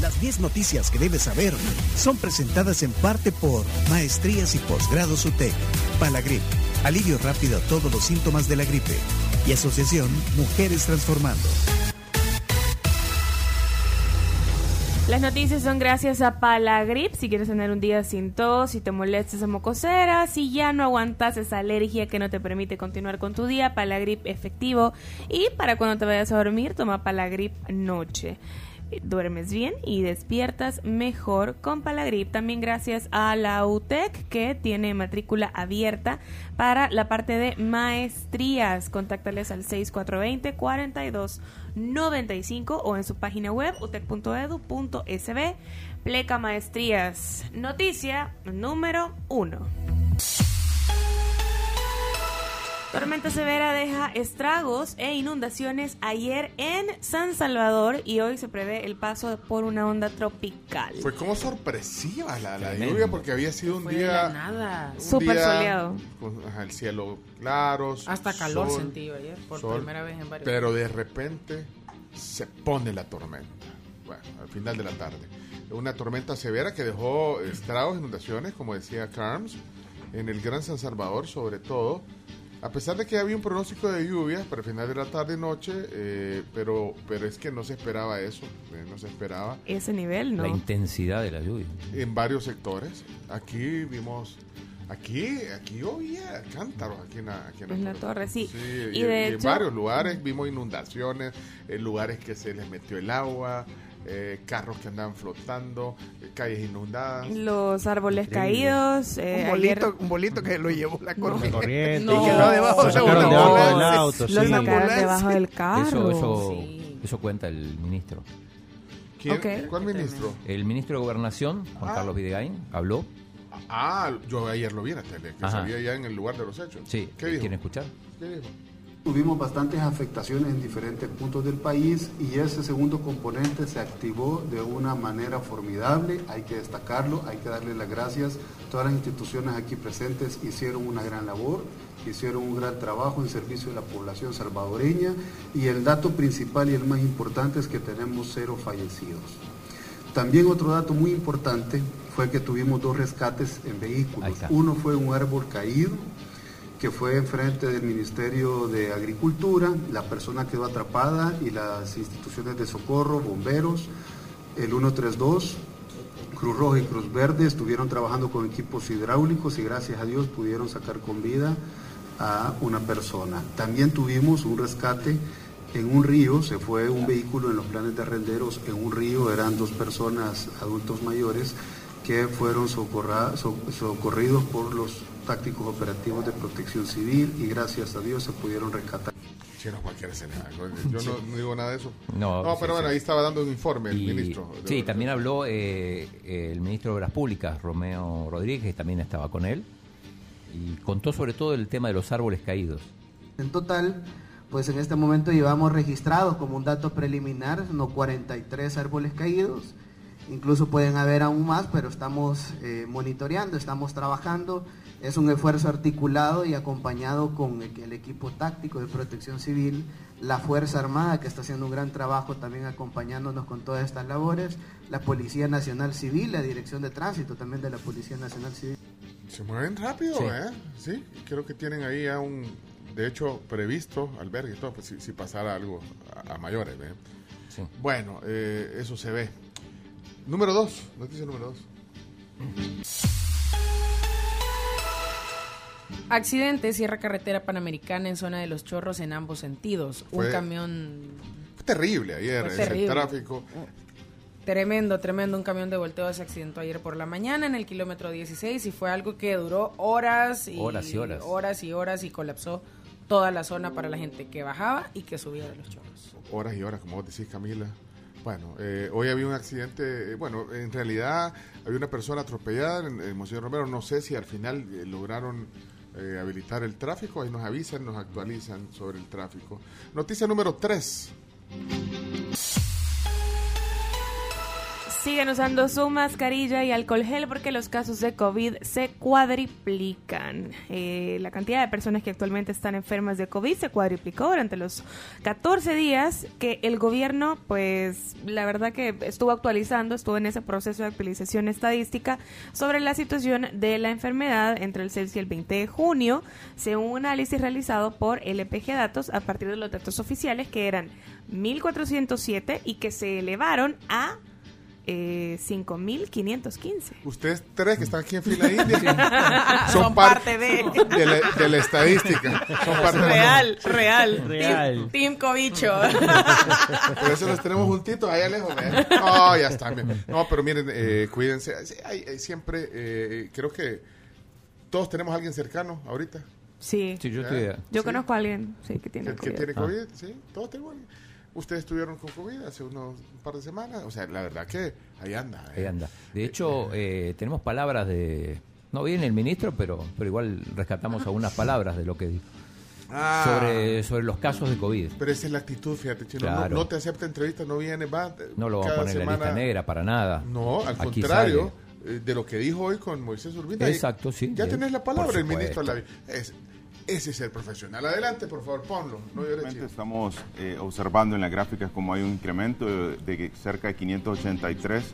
Las 10 noticias que debes saber son presentadas en parte por Maestrías y Posgrados UTEC, Palagrip, alivio rápido a todos los síntomas de la gripe y Asociación Mujeres Transformando. Las noticias son gracias a Palagrip. Si quieres tener un día sin tos, si te molesta esa mocosera, si ya no aguantas esa alergia que no te permite continuar con tu día, Palagrip efectivo. Y para cuando te vayas a dormir, toma Palagrip noche duermes bien y despiertas mejor con Palagrip. También gracias a la UTEC que tiene matrícula abierta para la parte de maestrías. Contáctales al 6420 4295 o en su página web utec.edu.sb. Pleca Maestrías. Noticia número 1. Tormenta severa deja estragos e inundaciones ayer en San Salvador y hoy se prevé el paso por una onda tropical. Fue como sorpresiva la, la lluvia porque había sido un Fue día de nada. un Súper día soleado. con ajá, el cielo claro, Hasta calor sol, sentí yo ayer, por sol, primera vez en varios Pero de repente se pone la tormenta. Bueno, al final de la tarde. Una tormenta severa que dejó estragos, inundaciones, como decía Carms, en el Gran San Salvador, sobre todo. A pesar de que había un pronóstico de lluvias para el final de la tarde y noche, eh, pero, pero es que no se esperaba eso, eh, no se esperaba Ese nivel, ¿no? La intensidad de la lluvia. en varios sectores. Aquí vimos, aquí, aquí llovía cántaros, aquí en la, aquí En la torre, sí. y, Y de y en varios lugares vimos inundaciones, en lugares que se les metió el agua, eh, carros que andaban flotando, eh, calles inundadas. Los árboles Increíble. caídos. eh, un, ayer bolito, un bolito que lo llevó la corriente. Corriente. No. Y quedó debajo Lo de sacaron una debajo del auto, sí. sacaron debajo del carro. Eso, eso, Sí. eso cuenta el ministro. ¿Quién? Ok. ¿Cuál ministro? El ministro de Gobernación, Juan Ah. Carlos Videgain, habló. Ah, yo ayer lo vi en la tele, que Ajá. se ya en el lugar de los hechos. Sí, ¿Qué dijo? ¿quieren escuchar? ¿Qué dijo? Tuvimos bastantes afectaciones en diferentes puntos del país y ese segundo componente se activó de una manera formidable, hay que destacarlo, hay que darle las gracias. Todas las instituciones aquí presentes hicieron una gran labor, hicieron un gran trabajo en servicio de la población salvadoreña y el dato principal y el más importante es que tenemos cero fallecidos. También otro dato muy importante fue que tuvimos dos rescates en vehículos. Uno fue un árbol caído que fue enfrente del Ministerio de Agricultura, la persona quedó atrapada y las instituciones de socorro, bomberos, el 132, Cruz Roja y Cruz Verde estuvieron trabajando con equipos hidráulicos y gracias a Dios pudieron sacar con vida a una persona. También tuvimos un rescate en un río, se fue un vehículo en los planes de renderos en un río, eran dos personas adultos mayores que fueron socorridos por los tácticos operativos de protección civil y gracias a Dios se pudieron rescatar. Si no, da. Yo no, no digo nada de eso. No, pero bueno, sí. ahí estaba dando un informe el Y- ministro. sí, también habló eh, el ministro de Obras Públicas, Romeo Rodríguez, que también estaba con él, y contó sobre todo el tema de los árboles caídos. En total, pues en este momento llevamos registrados como un dato preliminar, no 43 árboles caídos, incluso pueden haber aún más, pero estamos eh, monitoreando, estamos trabajando, es un esfuerzo articulado y acompañado con el, el equipo táctico de protección civil, la Fuerza Armada que está haciendo un gran trabajo también acompañándonos con todas estas labores, la Policía Nacional Civil, la Dirección de Tránsito también de la Policía Nacional Civil. Se mueven rápido, Sí. ¿eh? Sí, creo que tienen ahí ya un, de hecho, previsto albergue y todo, pues si, si pasara algo a, a mayores, ¿eh? Sí. Bueno, eh, eso se ve. Número dos, noticia número dos. Accidente cierra carretera panamericana en zona de los chorros en ambos sentidos. Fue- Un camión Fue terrible ayer Fue ese terrible. tráfico. tremendo, tremendo, un camión de volteo se accidentó ayer por la mañana en el kilómetro 16 y fue algo que duró horas y Horas y horas. horas y horas y colapsó toda la zona para la gente que bajaba y que subía de los chorros. Horas y horas, como vos decís, Camila. Bueno, eh, hoy había un accidente, eh, bueno, en realidad había una persona atropellada en, en Monseñor Romero, no sé si al final eh, lograron eh, habilitar el tráfico, ahí nos avisan, nos actualizan sobre el tráfico. Noticia número 3. Sigan usando su mascarilla y alcohol gel porque los casos de COVID se cuadriplican. Eh, la cantidad de personas que actualmente están enfermas de COVID se cuadriplicó durante los 14 días que el gobierno, pues la verdad que estuvo actualizando, estuvo en ese proceso de actualización estadística sobre la situación de la enfermedad entre el 6 y el 20 de junio, según un análisis realizado por LPG Datos a partir de los datos oficiales que eran 1.407 y que se elevaron a eh, 5.515. Ustedes tres que están aquí en fila india Son parte de- de la, de la estadística. Son parte de la- Real, real. Real. Team, team Cobicho. Por eso los tenemos juntitos allá lejos. ¿eh? No, ya están. bien. No, pero miren, eh, cuídense. Sí, hay- hay siempre, eh, creo que todos tenemos a alguien cercano ahorita. Sí. Sí, yo estoy... Yo Sí. conozco a alguien sí, que tiene que, que COVID. tiene Ah. COVID, sí, todos tenemos. Ustedes estuvieron con COVID hace unos un par de semanas, o sea, la verdad que ahí anda. ¿eh? Ahí anda. De hecho, eh, tenemos palabras de... No viene el ministro, pero, pero igual rescatamos algunas palabras de lo que dijo. Ah, Sobre, sobre los casos de COVID. Pero esa es la actitud, fíjate, chino. No- Claro. No, te acepta entrevista, no viene, va. No lo vamos a poner en la lista negra para nada. No, al Aquí contrario, eh, de lo que dijo hoy con Moisés Urbina. Exacto, sí. Ya tenés la palabra, el ministro. es, ese es el profesional. Adelante, por favor, ponlo. No. Estamos eh, observando en las gráficas como hay un incremento de, de cerca de 583.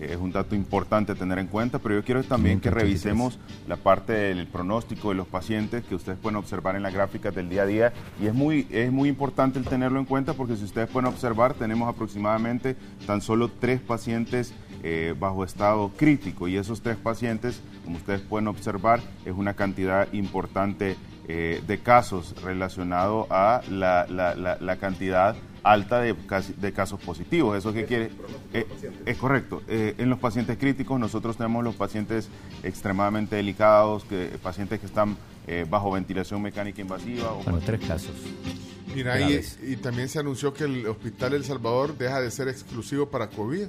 eh, es un dato importante a tener en cuenta, pero yo quiero también que 583. revisemos la parte del pronóstico de los pacientes que ustedes pueden observar en las gráficas del día a día. Y es muy, es muy importante el tenerlo en cuenta porque si ustedes pueden observar, tenemos aproximadamente tan solo tres pacientes eh, bajo estado crítico. Y esos tres pacientes, como ustedes pueden observar, es una cantidad importante eh, de casos relacionado a la, la- la- la cantidad alta de, casi- de casos positivos. ¿Eso qué quiere? Eh, es correcto. Eh, en los pacientes críticos nosotros tenemos los pacientes extremadamente delicados, que, pacientes que están eh, bajo ventilación mecánica invasiva. o Bueno, tres casos. Mira, y, también se anunció que el Hospital El Salvador deja de ser exclusivo para COVID.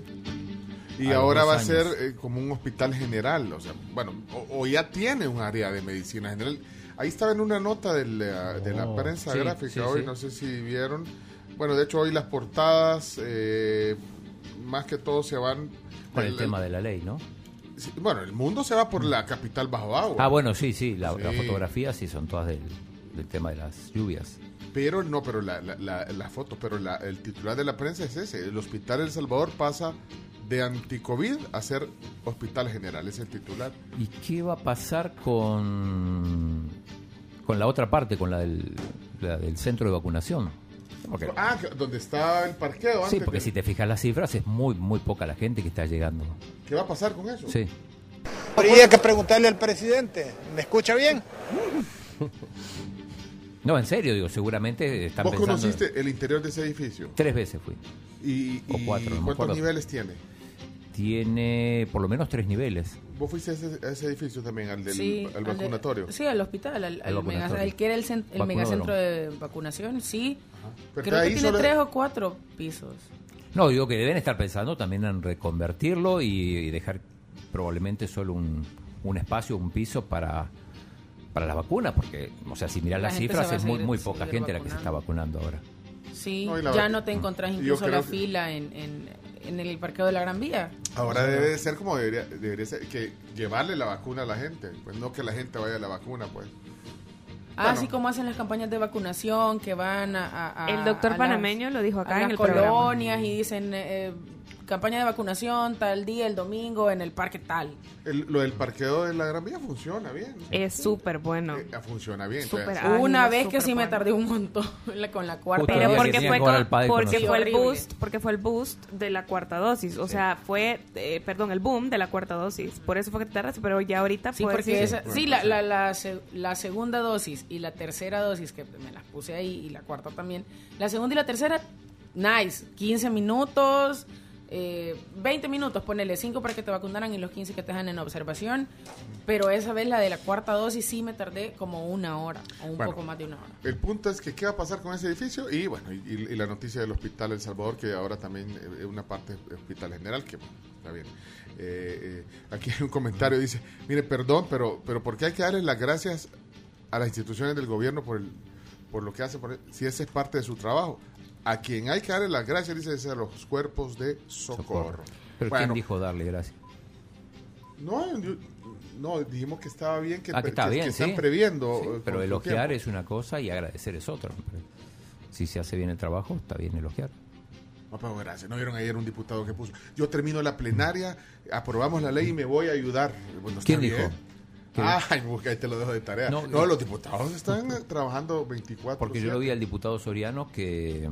Y A ahora va a ser eh, como un hospital general, o sea, bueno, o, o ya tiene un área de medicina general. Ahí estaba en una nota de la, de la Oh, prensa sí, gráfica sí, hoy, sí. no sé si vieron. Bueno, de hecho hoy las portadas, eh, más que todo se van... Con el tema de la ley, ¿no? Bueno, el mundo se va por la capital bajo agua. Ah, bueno, sí, sí. La, Sí. las fotografías sí son todas del, del tema de las lluvias. Pero no, pero la, la, la, la foto, pero la, el titular de la prensa es ese. El Hospital El Salvador pasa de anticovid a ser hospital general, es el titular. ¿Y qué va a pasar con, con la otra parte, con la del, la del centro de vacunación? Porque, Ah, donde está el parqueo sí, antes porque de- si te fijas las cifras, es muy, muy poca la gente que está llegando. ¿Qué va a pasar con eso? Sí. Habría que preguntarle al presidente. ¿Me escucha bien? No, en serio, digo, seguramente están ¿Vos pensando... conociste el interior de ese edificio? Tres veces fui. ¿Y, O y cuatro, no me cuántos niveles tiene? Tiene por lo menos tres niveles. ¿Vos fuiste a ese, a ese edificio también, al del Sí, al de- vacunatorio? sí, al hospital, al, al Al vacunatorio. mega- el que era el, el megacentro de vacunación, sí. Pero Creo que ahí tiene tres o cuatro pisos. No, digo que deben estar pensando también en reconvertirlo y, y dejar probablemente solo un, un espacio, un piso para, para las vacunas, porque, o sea, si miras La las cifras es muy, muy poca gente la que se está vacunando ahora. Sí, No, ya no te encontrás Yo incluso la fila en, en, en el parqueo de la Gran Vía. Ahora debe de ser como debería, debería ser, que llevarle la vacuna a la gente, pues no que la gente vaya a la vacuna, pues. Ah, Bueno. Así como hacen las campañas de vacunación que van a... a- a- El doctor a panameño lo dijo a acá las en el programa. colonias y dicen eh, campaña de vacunación tal día, el domingo, en el parque tal. El- lo del parqueo de la Gran Vía funciona bien. Es súper bueno. Eh, funciona bien. Ágil, Una vez que sí me tardé un montón con la cuarta. Pero porque fue, con- el porque fue boost, porque fue el boost de la cuarta dosis, o sea, fue, eh, perdón, el boom de la cuarta dosis. Por eso fue que te tardaste, pero ya ahorita Sí, porque esa- sí, la, la, la, se- la segunda dosis y la tercera dosis, que me las puse ahí, y la cuarta también. La segunda y la tercera, nice. 15 minutos, eh, 20 minutos, ponele 5 para que te vacunaran y los 15 que te dejan en observación. Pero esa vez la de la cuarta dosis sí me tardé como una hora, o un Bueno. poco más de una hora. El punto es que qué va a pasar con ese edificio y bueno, y, y la noticia del Hospital El Salvador, que ahora también eh, es una parte del Hospital General, que bueno, está bien. Eh, eh, aquí hay un comentario, dice, mire, perdón, pero, pero ¿por qué hay que darle las gracias a las instituciones del gobierno por, el, por lo que hacen, por- si ese es parte de su trabajo? A quien hay que darle las gracias, dice, es a los cuerpos de socorro. Socorro. Pero Bueno. ¿quién dijo darle gracias? No, yo- no, dijimos que estaba bien que, Ah, que está bien, que están sí. previendo. Sí, pero elogiar es una cosa y agradecer es otra. Si se hace bien el trabajo, está bien elogiar. No, pero gracias. ¿No vieron ayer un diputado que puso? Yo termino la plenaria, aprobamos la ley y me voy a ayudar. Bueno, ¿Quién bien. Dijo? ¿Qué Ay, busca, ahí te lo dejo de tarea. No, No, los diputados están eh, trabajando 24 Porque yo lo vi al diputado Soriano que,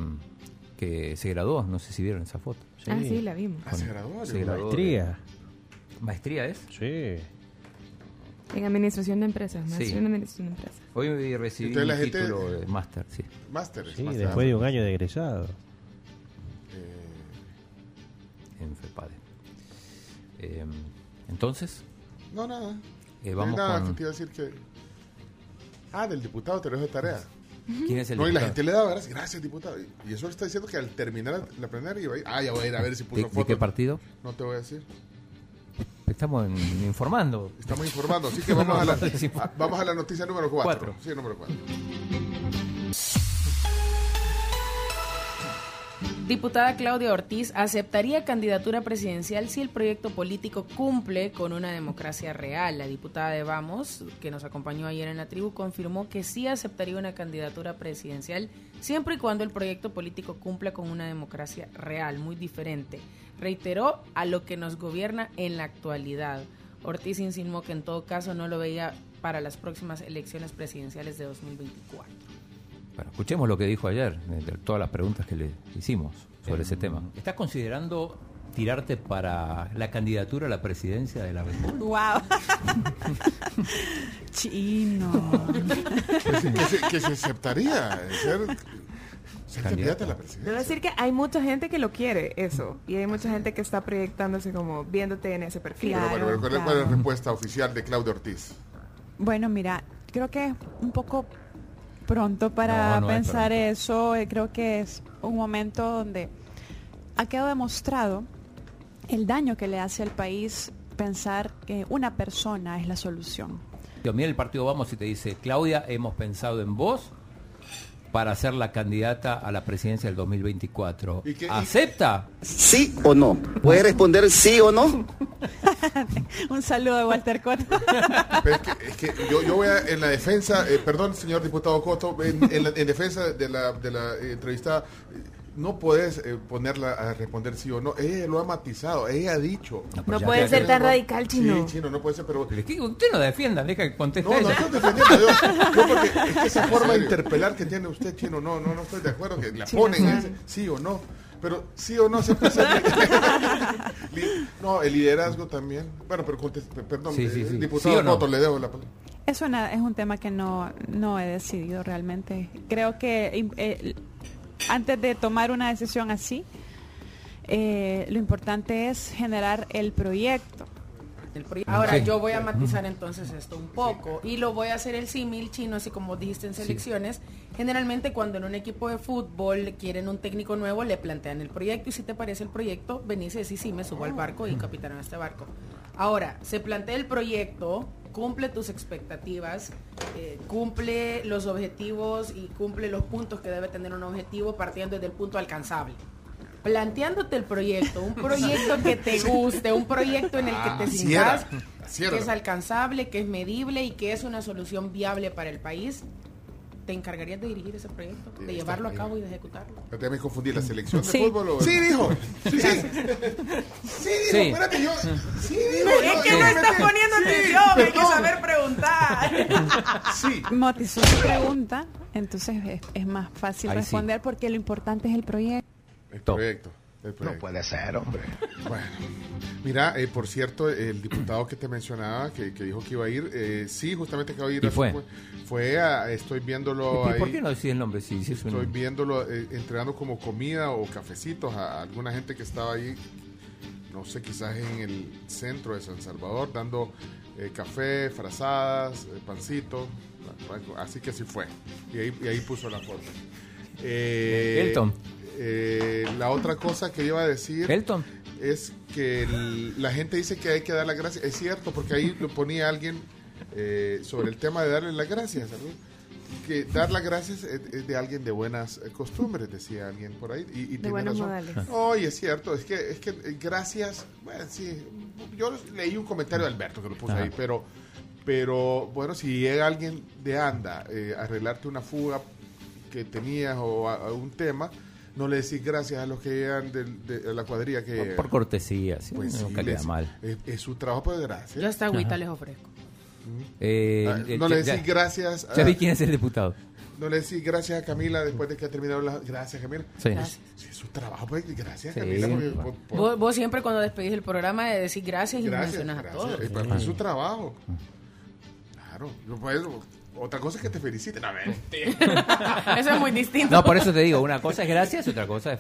que se graduó. No sé si vieron esa foto. Ah, sí, la vimos. Ah, se graduó, Se graduó Maestría. de- ¿Maestría es? Sí. En administración de empresas. maestría Sí. en administración de empresas. Hoy recibí Entonces la un gente- título de máster, sí. Máster. Sí, máster. después de un año de egresado. Eh, en FEPADE. Eh, entonces, no, nada. Eh, No, vamos nada, con... que te iba a decir que... Ah, del diputado te lo dejo de tarea. ¿Quién es el no, y la gente le daba gracias, gracias diputado. Y- eso le está diciendo que al terminar la plenaria iba a ir. Ah, ya voy a ir a ver si puso ¿De, de foto. qué partido? No te voy a decir. Estamos en- informando. Estamos informando, así que vamos a la, No decimos. a- vamos a la noticia número 4. Cuatro. Sí, número 4. Diputada Claudia Ortiz aceptaría candidatura presidencial si el proyecto político cumple con una democracia real. La diputada de Vamos, que nos acompañó ayer en la tribu, confirmó que sí aceptaría una candidatura presidencial siempre y cuando el proyecto político cumpla con una democracia real, muy diferente. Reiteró a lo que nos gobierna en la actualidad. Ortiz insinuó que en todo caso no lo veía para las próximas elecciones presidenciales de 2024. Bueno, escuchemos lo que dijo ayer, de, todas las preguntas que le hicimos sobre ese tema. ¿Estás considerando tirarte para la candidatura a la presidencia de la República? Wow. Chino. Que se, que aceptaría eh, ser, candidata a la presidencia. Debo decir que hay mucha gente que lo quiere, eso. Y hay mucha gente que está proyectándose como viéndote en ese perfil. Pero bueno, Claro, ¿cuál, es- cuál es claro. la respuesta oficial de Claudia Ortiz? Bueno, mira, creo que es un poco pronto para No, no es pensar eso. Eh, Creo que es un momento donde ha quedado demostrado el daño que le hace al país pensar que una persona es la solución. Yo, mira el partido Vamos y te dice, Claudia, hemos pensado en vos para ser la candidata a la presidencia del 2024. ¿Y qué- y- ¿Acepta? ¿Sí o no? ¿Puede responder sí o no? un saludo de Walter Cotto. Pero es que, es que yo, yo voy a, en la defensa, eh, perdón, señor diputado Coto, en, en la- en defensa de la, de la eh, entrevistada, eh, no puedes eh, ponerla a responder sí o no. Ella lo ha matizado, ella ha dicho. No ya- puede ya- ser ya- tan radical, chino. Sí, chino, no puede ser, pero... Usted no defienda, deja que conteste No, no estoy defendiendo yo. Yo porque es que esa forma de interpelar que tiene usted, chino, no, no, no estoy de acuerdo que la Chino, ponen ese, sí o no. Pero sí o no siempre se No, el liderazgo también. Bueno, pero conteste, perdón, Sí, sí, eh, sí. diputado ¿Sí o no? Coto, le dejo la palabra. Es, una, es un tema que no, no he decidido realmente. Creo que eh, antes de tomar una decisión así, eh, lo importante es generar el proyecto. Del proyecto. Ahora, Sí. yo voy a matizar entonces esto un poco y lo voy a hacer el símil chino, así como dijiste en selecciones. Generalmente cuando en un equipo de fútbol quieren un técnico nuevo, le plantean el proyecto y si te parece el proyecto, venís y decís, sí, me subo al barco y capitano este barco. Ahora, se plantea el proyecto, cumple tus expectativas, eh, cumple los objetivos y cumple los puntos que debe tener un objetivo partiendo desde el punto alcanzable planteándote el proyecto, un proyecto que te guste, un proyecto en el que te Ah, sientas así era. que es alcanzable, que es medible y que es una solución viable para el país, ¿te encargarías de dirigir ese proyecto, de llevarlo a cabo y de ejecutarlo? Ya me confundí, ¿la selección de Sí. fútbol o...? Sí, dijo. Sí, sí. Sí, dijo, Sí. espérate, yo... Sí, dijo. Es yo- que no estás poniendo Sí, atención, hay que saber preguntar. Sí. Motizó su pregunta, entonces es, es más fácil Ahí sí. responder porque lo importante es el proyecto. El proyecto. el proyecto. puede ser, hombre. Bueno, mira, eh, por cierto, el diputado que te mencionaba, que, que dijo que iba a ir, eh, sí, justamente que iba a ir. ¿Y su- fue? Fue a, estoy viéndolo ¿Y ahí. por qué no decís el nombre? Es un- Estoy viéndolo eh, entregando como comida o cafecitos a, a alguna gente que estaba ahí, no sé, quizás en el centro de San Salvador, dando eh, café, frazadas, eh, pancito. Así que así fue. Y ahí, y ahí puso la foto. Eh, Elton. Eh, la otra cosa que iba a decir Elton. es que el- la gente dice que hay que dar las gracias. Es cierto, porque ahí lo ponía alguien eh, sobre el tema de darle las gracias. ¿sabes? que dar las gracias es, de alguien de buenas costumbres, decía alguien por ahí. Y, y tiene buenos razón. modales. No, y es cierto, es que, es que gracias, bueno, sí, yo leí un comentario de Alberto que lo puso Ajá. ahí, pero, pero bueno, si llega alguien de anda eh, a arreglarte una fuga que tenías o a, a un tema, no le decís gracias a los que llegan del- de, la cuadrilla que... Por, por cortesía, sí, Pues nunca sí, queda les- mal. Es, es su trabajo, pues gracias. Yo hasta agüita Ajá. les ofrezco. Eh, Ah, eh, no le ya- decís gracias a- Ya vi quién es el diputado. No le decís gracias a Camila después de que ha terminado la... Gracias, Camila. Sí. Gracias. Sí, es su trabajo, pues gracias, Sí. Camila. porque- por- por- Vos, vos siempre cuando despedís el programa de decir gracias y gracias, mencionas a todos. Eh, pues, Es su trabajo. Claro. No puedes- otra cosa es que te feliciten. A ver. Eso es muy distinto. No, por eso te digo, una cosa es gracias, otra cosa es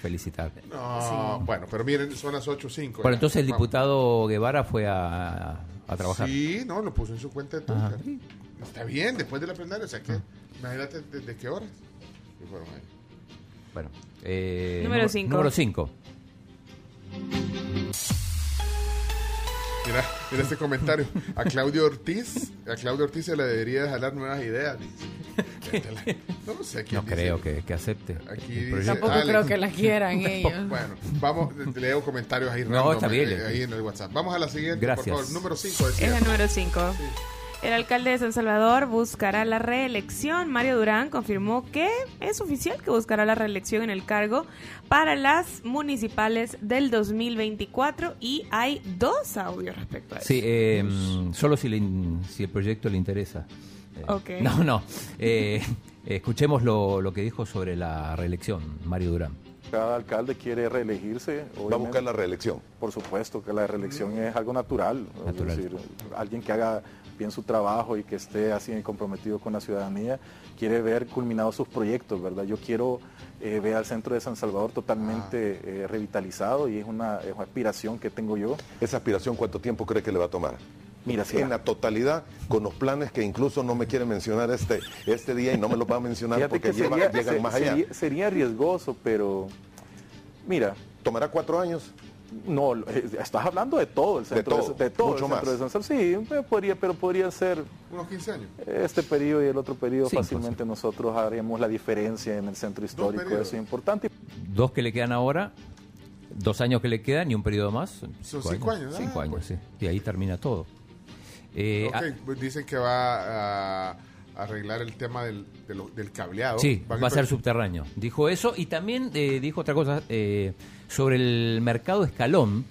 felicitar. No, bueno, pero miren, son las 8.05. Bueno, ya. entonces el Vamos. diputado Guevara fue a, a trabajar. Sí, no, lo puso en su cuenta de Ajá. Twitter. Está bien, después de la plenaria. O sea que, imagínate desde qué horas. Y ahí. Bueno, eh, Número cinco. Número 5. Mira, mira este comentario. A Claudio Ortiz, a Claudio Ortiz se le debería de jalar nuevas ideas. No sé quién No dice. creo que, que acepte. Aquí dice-. Tampoco Alex. creo que la quieran ellos. Bueno, vamos, leo comentarios ahí. No, random, está bien, eh. ahí en el WhatsApp. Vamos a la siguiente, Gracias. por favor. Número 5 Es el número 5. El alcalde de San Salvador buscará la reelección. Mario Durán confirmó que es oficial que buscará la reelección en el cargo para las municipales del 2024 y hay dos audios respecto a eso. Sí, eh, mm, solo si, le in- si el proyecto le interesa. Eh, Ok. No, no. Eh, escuchemos lo, lo que dijo sobre la reelección, Mario Durán. Cada alcalde quiere reelegirse. Va a buscar la reelección. Por supuesto que la reelección es algo natural. Natural. Es decir, alguien que haga bien su trabajo y que esté así comprometido con la ciudadanía quiere ver culminados sus proyectos, ¿verdad? Yo quiero eh, ver al centro de San Salvador totalmente eh, revitalizado y es una, es una aspiración que tengo yo. ¿Esa aspiración cuánto tiempo cree que le va a tomar? Mira, si en la totalidad, con los planes que incluso no me quiere mencionar este, este día y no me los va a mencionar Fíjate porque que lleva- sería, llegan se- más allá. sería- sería riesgoso, pero mira, ¿Tomará cuatro años? No, eh, estás hablando de todo el centro de, todo, de todo mucho el centro más. de San Salvador. Sí, eh, podría, pero podría ser Unos 15 años. este periodo y el otro periodo Sí, fácilmente nosotros haremos la diferencia en el centro histórico, eso es importante. Dos que le quedan ahora, dos años que le quedan y un periodo más. Son cinco años, ah, Cinco años, pues. sí. Y ahí termina todo. Eh, Ok, ah, pues dicen que va a arreglar el tema del, de lo- del cableado. Sí, Van va a ser subterráneo. Dijo eso y también eh, dijo otra cosa eh, sobre el mercado escalón,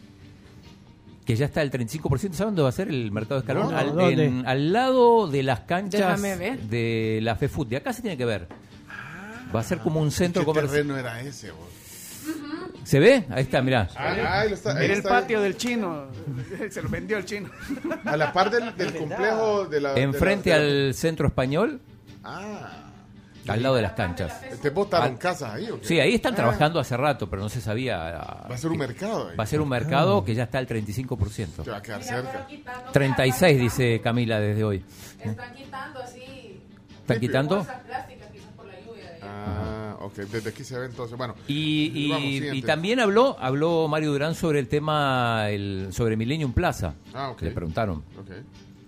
que ya está el 35%. ¿Saben dónde va a ser el mercado escalón? No, al, ¿dónde? en- al lado de las canchas de la FEFUT. De acá se tiene que ver. Va a ser como un centro ¿Qué comercial. terreno era ese, vos? ¿Se ve? Ahí está, mirá. Ah, ahí lo está, ahí Mira el está. patio del chino. Se lo vendió el chino. A la par del, del complejo de la... de la- Enfrente de la- al centro español, Ah. al lado de las canchas. ¿Te botaron Ah. casas ahí o qué? Sí, ahí están Ah, trabajando hace rato, pero no se sabía. ah, Va a ser un que- mercado ahí. Va a ser un mercado que ya está al 35%. Te va a quedar cerca. 36, dice Camila desde hoy. Están quitando así ¿Están quitando? bolsas plásticas quizás por la lluvia. Ah, ok. Desde aquí se ve entonces. Bueno. Y, y- Vamos, y siguiente. también habló habló Mario Durán sobre el tema el, sobre Millennium Plaza. Ah, ok. Le preguntaron. Ok.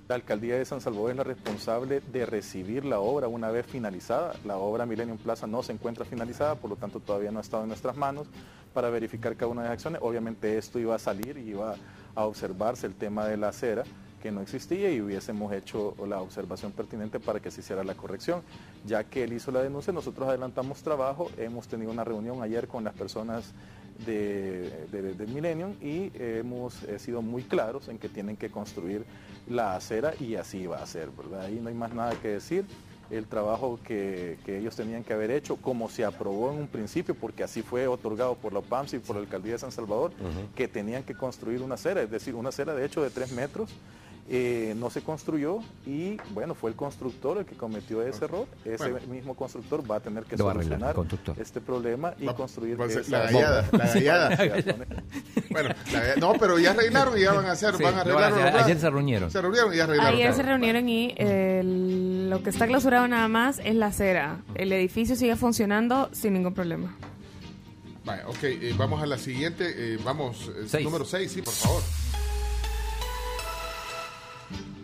La alcaldía de San Salvador es la responsable de recibir la obra una vez finalizada. La obra Millennium Plaza no se encuentra finalizada, por lo tanto todavía no ha estado en nuestras manos para verificar cada una de las acciones. Obviamente esto iba a salir y iba a observarse el tema de la acera que no existía y hubiésemos hecho la observación pertinente para que se hiciera la corrección. Ya que él hizo la denuncia, nosotros adelantamos trabajo, hemos tenido una reunión ayer con las personas de, de, de Millennium y hemos eh, sido muy claros en que tienen que construir la acera y así va a ser, ¿verdad? Ahí no hay más nada que decir. El trabajo que, que ellos tenían que haber hecho, como se aprobó en un principio, porque así fue otorgado por la OPAMS y por la Alcaldía de San Salvador, que tenían que construir una acera, es decir, una acera de hecho de tres metros, eh, no se construyó y bueno, fue el constructor el que cometió ese error. Ese Bueno. mismo constructor va a tener que Lo arreglar, solucionar el constructor. este problema y Va- construir va a ser esa la gallada, la gallada. Bueno, la- no, pero ya arreglaron y ya van a hacer, Sí, van a lo van a arreglar. hacer. Ayer se reunieron. Se reunieron y ya arreglaron. Ayer se reunieron y eh, lo que está clausurado nada más es la acera. El edificio sigue funcionando sin ningún problema. Ok, eh, vamos a la siguiente. eh, vamos, Seis. número 6, sí, por favor.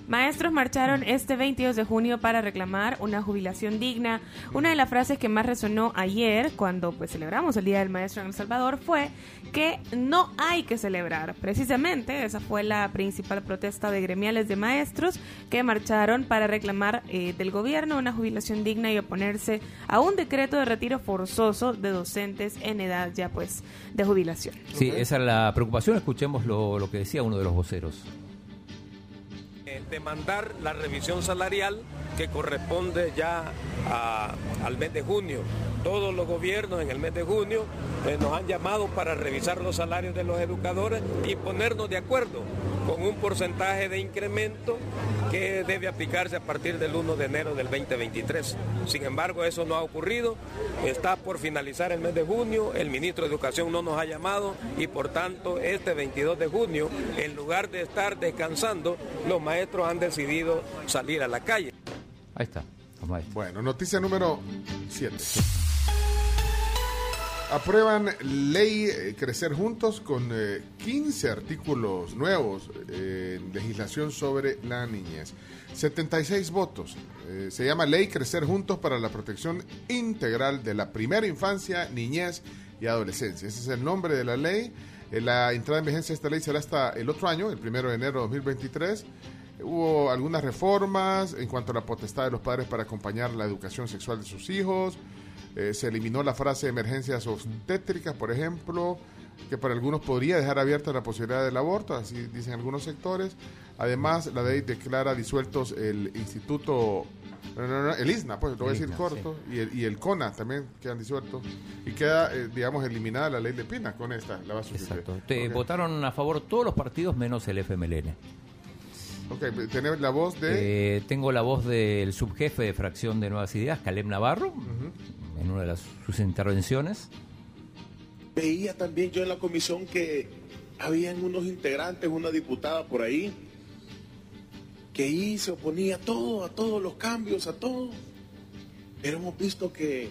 Maestros marcharon este 22 de junio para reclamar una jubilación digna. Una de las frases que más resonó ayer, cuando pues celebramos el Día del Maestro en El Salvador, fue que no hay que celebrar. Precisamente esa fue la principal protesta de gremiales de maestros que marcharon para reclamar eh, del gobierno una jubilación digna y oponerse a un decreto de retiro forzoso de docentes en edad ya pues de jubilación. Sí, esa es la preocupación. Escuchemos lo, lo que decía uno de los voceros. Demandar la revisión salarial que corresponde ya al mes de junio. Todos los gobiernos en el mes de junio eh, nos han llamado para revisar los salarios de los educadores y ponernos de acuerdo con un porcentaje de incremento que debe aplicarse a partir del 1 de enero del 2023. Sin embargo, eso no ha ocurrido. Está por finalizar el mes de junio, el ministro de Educación no nos ha llamado y por tanto este 22 de junio, en lugar de estar descansando, los maestros han decidido salir a la calle. Ahí está. los maestros. Bueno, noticia número 7. Aprueban ley eh, Crecer Juntos con eh, 15 artículos nuevos eh, en legislación sobre la niñez. 76 votos. Eh, se llama Ley Crecer Juntos para la protección integral de la primera infancia, niñez y adolescencia. Ese es el nombre de la ley. Eh, la entrada en vigencia de esta ley será hasta el otro año, el primero de enero de 2023. Hubo algunas reformas en cuanto a la potestad de los padres para acompañar la educación sexual de sus hijos. Eh, se eliminó la frase emergencias obstétricas, por ejemplo, que para algunos podría dejar abierta la posibilidad del aborto, así dicen algunos sectores. Además, la ley declara disueltos el Instituto, no, no, no, el ISNA, pues lo voy a decir corto, y, el, y el CONA también quedan disueltos. Y queda, eh, digamos, eliminada la ley de Pina con esta, la va a sustituir. Exacto. Te-. Votaron a favor todos los partidos menos el FMLN. Ok, tenés la voz de... Eh, tengo la voz del subjefe de fracción de Nuevas Ideas, Caleb Navarro, en una de las, sus intervenciones. Veía también yo en la comisión que habían unos integrantes, una diputada por ahí, que ahí se oponía a todo, a todos los cambios, a todo. Pero hemos visto que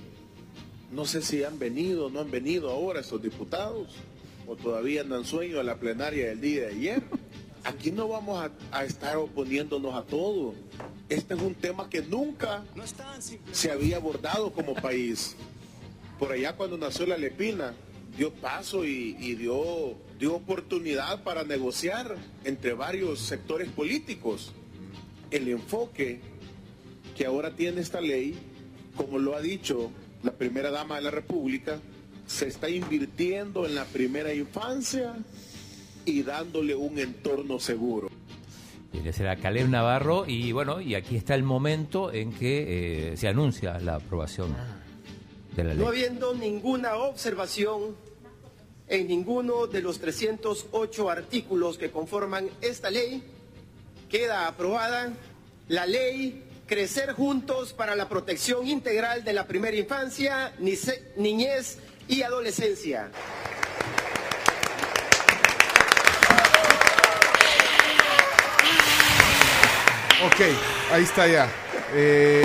no sé si han venido o no han venido ahora estos diputados, o todavía andan sueño a la plenaria del día de ayer. Aquí no vamos a, a estar oponiéndonos a todo. Este es un tema que nunca se había abordado como país por allá cuando nació la Lepina, dio paso y, y dio, dio oportunidad para negociar entre varios sectores políticos. El enfoque que ahora tiene esta ley, como lo ha dicho la primera dama de la República, se está invirtiendo en la primera infancia y dándole un entorno seguro. Le será Caleb Navarro. Y bueno, y aquí está el momento en que eh, se anuncia la aprobación de la ley. No habiendo ninguna observación en ninguno de los 308 artículos que conforman esta ley, queda aprobada la ley Crecer Juntos para la Protección Integral de la Primera Infancia, Niñez y Adolescencia. Ok, ahí está ya. Eh,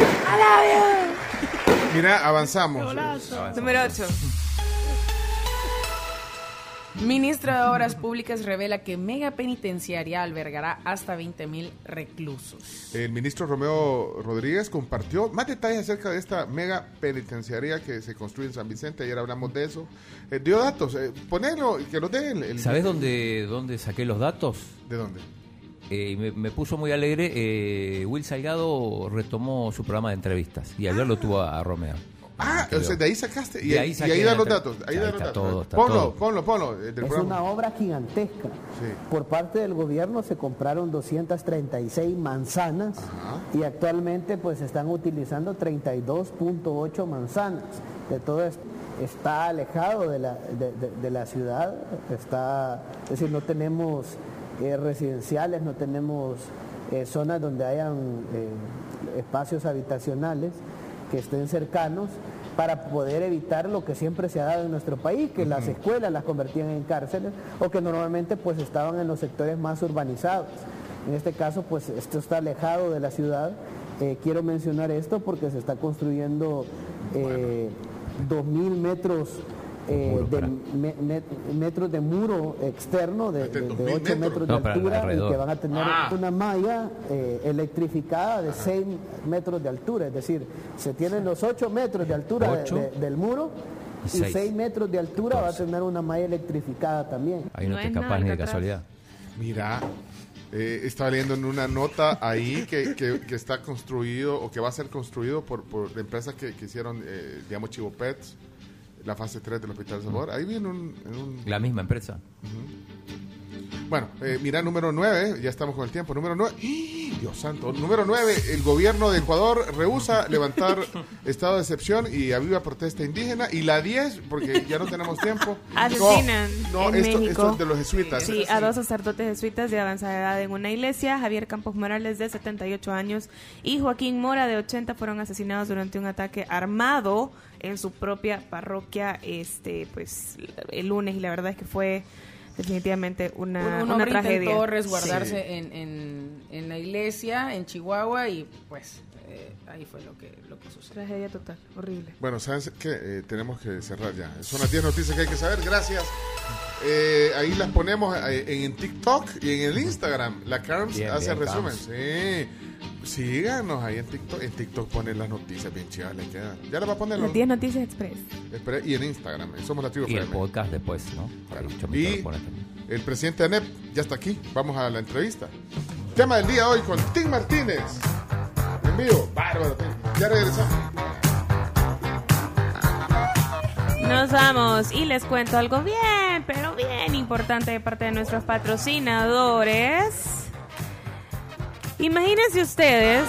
mira, avanzamos. Número 8. Ministro de Obras Públicas revela que mega penitenciaria albergará hasta 20.000 reclusos. El ministro Romeo Rodríguez compartió más detalles acerca de esta mega penitenciaría que se construye en San Vicente. Ayer hablamos de eso. Eh, dio datos. Eh, ponelo, que lo dé el, el- ¿Sabes dónde, dónde saqué los datos? ¿De dónde? Eh, y me, me puso muy alegre. eh, Will Salgado retomó su programa de entrevistas y ayer lo tuvo a, a Romeo. Ah, o sea, de ahí sacaste. Y, De ahí y ahí da los datos. Ahí Ahí da los datos. todo, ponlo, todo. ponlo, ponlo, Es programa. una obra gigantesca. Por parte del gobierno se compraron 236 manzanas y actualmente pues se están utilizando 32.8 manzanas. De todo esto está alejado de la, de, de- de la ciudad, está, es decir, no tenemos eh, residenciales, no tenemos eh, zonas donde hayan eh, espacios habitacionales que estén cercanos para poder evitar lo que siempre se ha dado en nuestro país, que las escuelas las convertían en cárceles o que normalmente pues estaban en los sectores más urbanizados. En este caso pues esto está alejado de la ciudad. Eh, quiero mencionar esto porque se está construyendo eh, 2.000 metros eh, de me- me- metros de muro externo de, de, 8 metros de No, altura y que van a tener Ah. una malla eh, electrificada de 6 metros de altura. Es decir, se tienen los 8 metros de altura de- Ocho de- del muro y y seis. 6 metros de altura va a tener una malla electrificada también. Ahí no, te escapas ni de casualidad. Mira, eh, estaba leyendo en una nota ahí que, que- que está construido o que va a ser construido por, por empresas que, que hicieron, eh, digamos, Chivo Pets, la fase 3 del Hospital Sabor. Ahí viene un... en un- La misma empresa. Bueno, eh, mira, número 9, ya estamos con el tiempo. Número 9, Dios santo. Número 9, el gobierno de Ecuador rehúsa levantar estado de excepción y aviva protesta indígena. Y la 10, porque ya no tenemos tiempo. Asesinan No, no, en esto, México. esto es de los jesuitas. Sí, a dos sacerdotes jesuitas de avanzada edad en una iglesia. Javier Campos Morales, de 78 años, y Joaquín Mora, de 80, fueron asesinados durante un ataque armado en su propia parroquia este pues el lunes. Y la verdad es que fue definitivamente una, un, un una hombre tragedia. intentó resguardarse Sí. en, en, en la iglesia, en Chihuahua, y pues eh, ahí fue lo que, lo que sucedió. Tragedia total, horrible. Bueno, ¿saben qué? Eh, tenemos que cerrar ya. Son las 10 noticias que hay que saber. Gracias. Eh, ahí las ponemos eh, en TikTok y en el Instagram. La Carms Bien, hace bien, resumen. Carms. Sí. Síganos ahí en TikTok. En TikTok ponen las noticias bien chidas. le quedan. Ya las va a poner. Las 10 Noticias Express. Espera, Y en Instagram. eh, Somos la tribu Y el podcast después, ¿no? Claro. Y lo pone también. el presidente ANEP ya está aquí. Vamos a la entrevista. Tema del día hoy con Tim Martínez. En vivo. Bárbaro, Tim. Ya regresamos. Nos vamos y les cuento algo bien, pero bien importante de parte de nuestros patrocinadores. Imagínense ustedes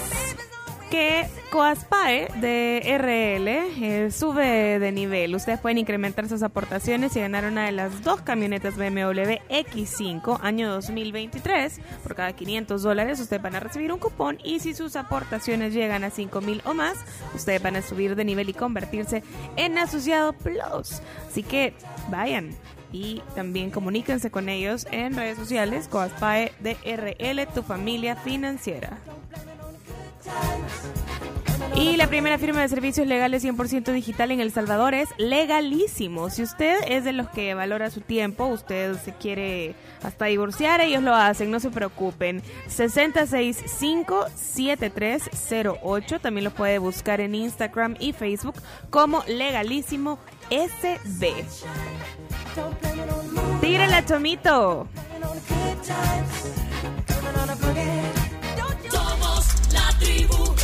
que Coaspae de RL eh, sube de nivel. Ustedes pueden incrementar sus aportaciones y ganar una de las dos camionetas BMW X5 año 2023. Por cada 500 dólares ustedes van a recibir un cupón y si sus aportaciones llegan a 5 mil o más, ustedes van a subir de nivel y convertirse en asociado plus. Así que vayan. Y también comuníquense con ellos en redes sociales, Coaspae DRL, tu familia financiera. Y la primera firma de servicios legales 100% digital en El Salvador es legalísimo. Si usted es de los que valora su tiempo, usted se quiere hasta divorciar, ellos lo hacen, no se preocupen. 6657308, también lo puede buscar en Instagram y Facebook como legalísimo SB. Tírala, Chomito. Somos la tribu.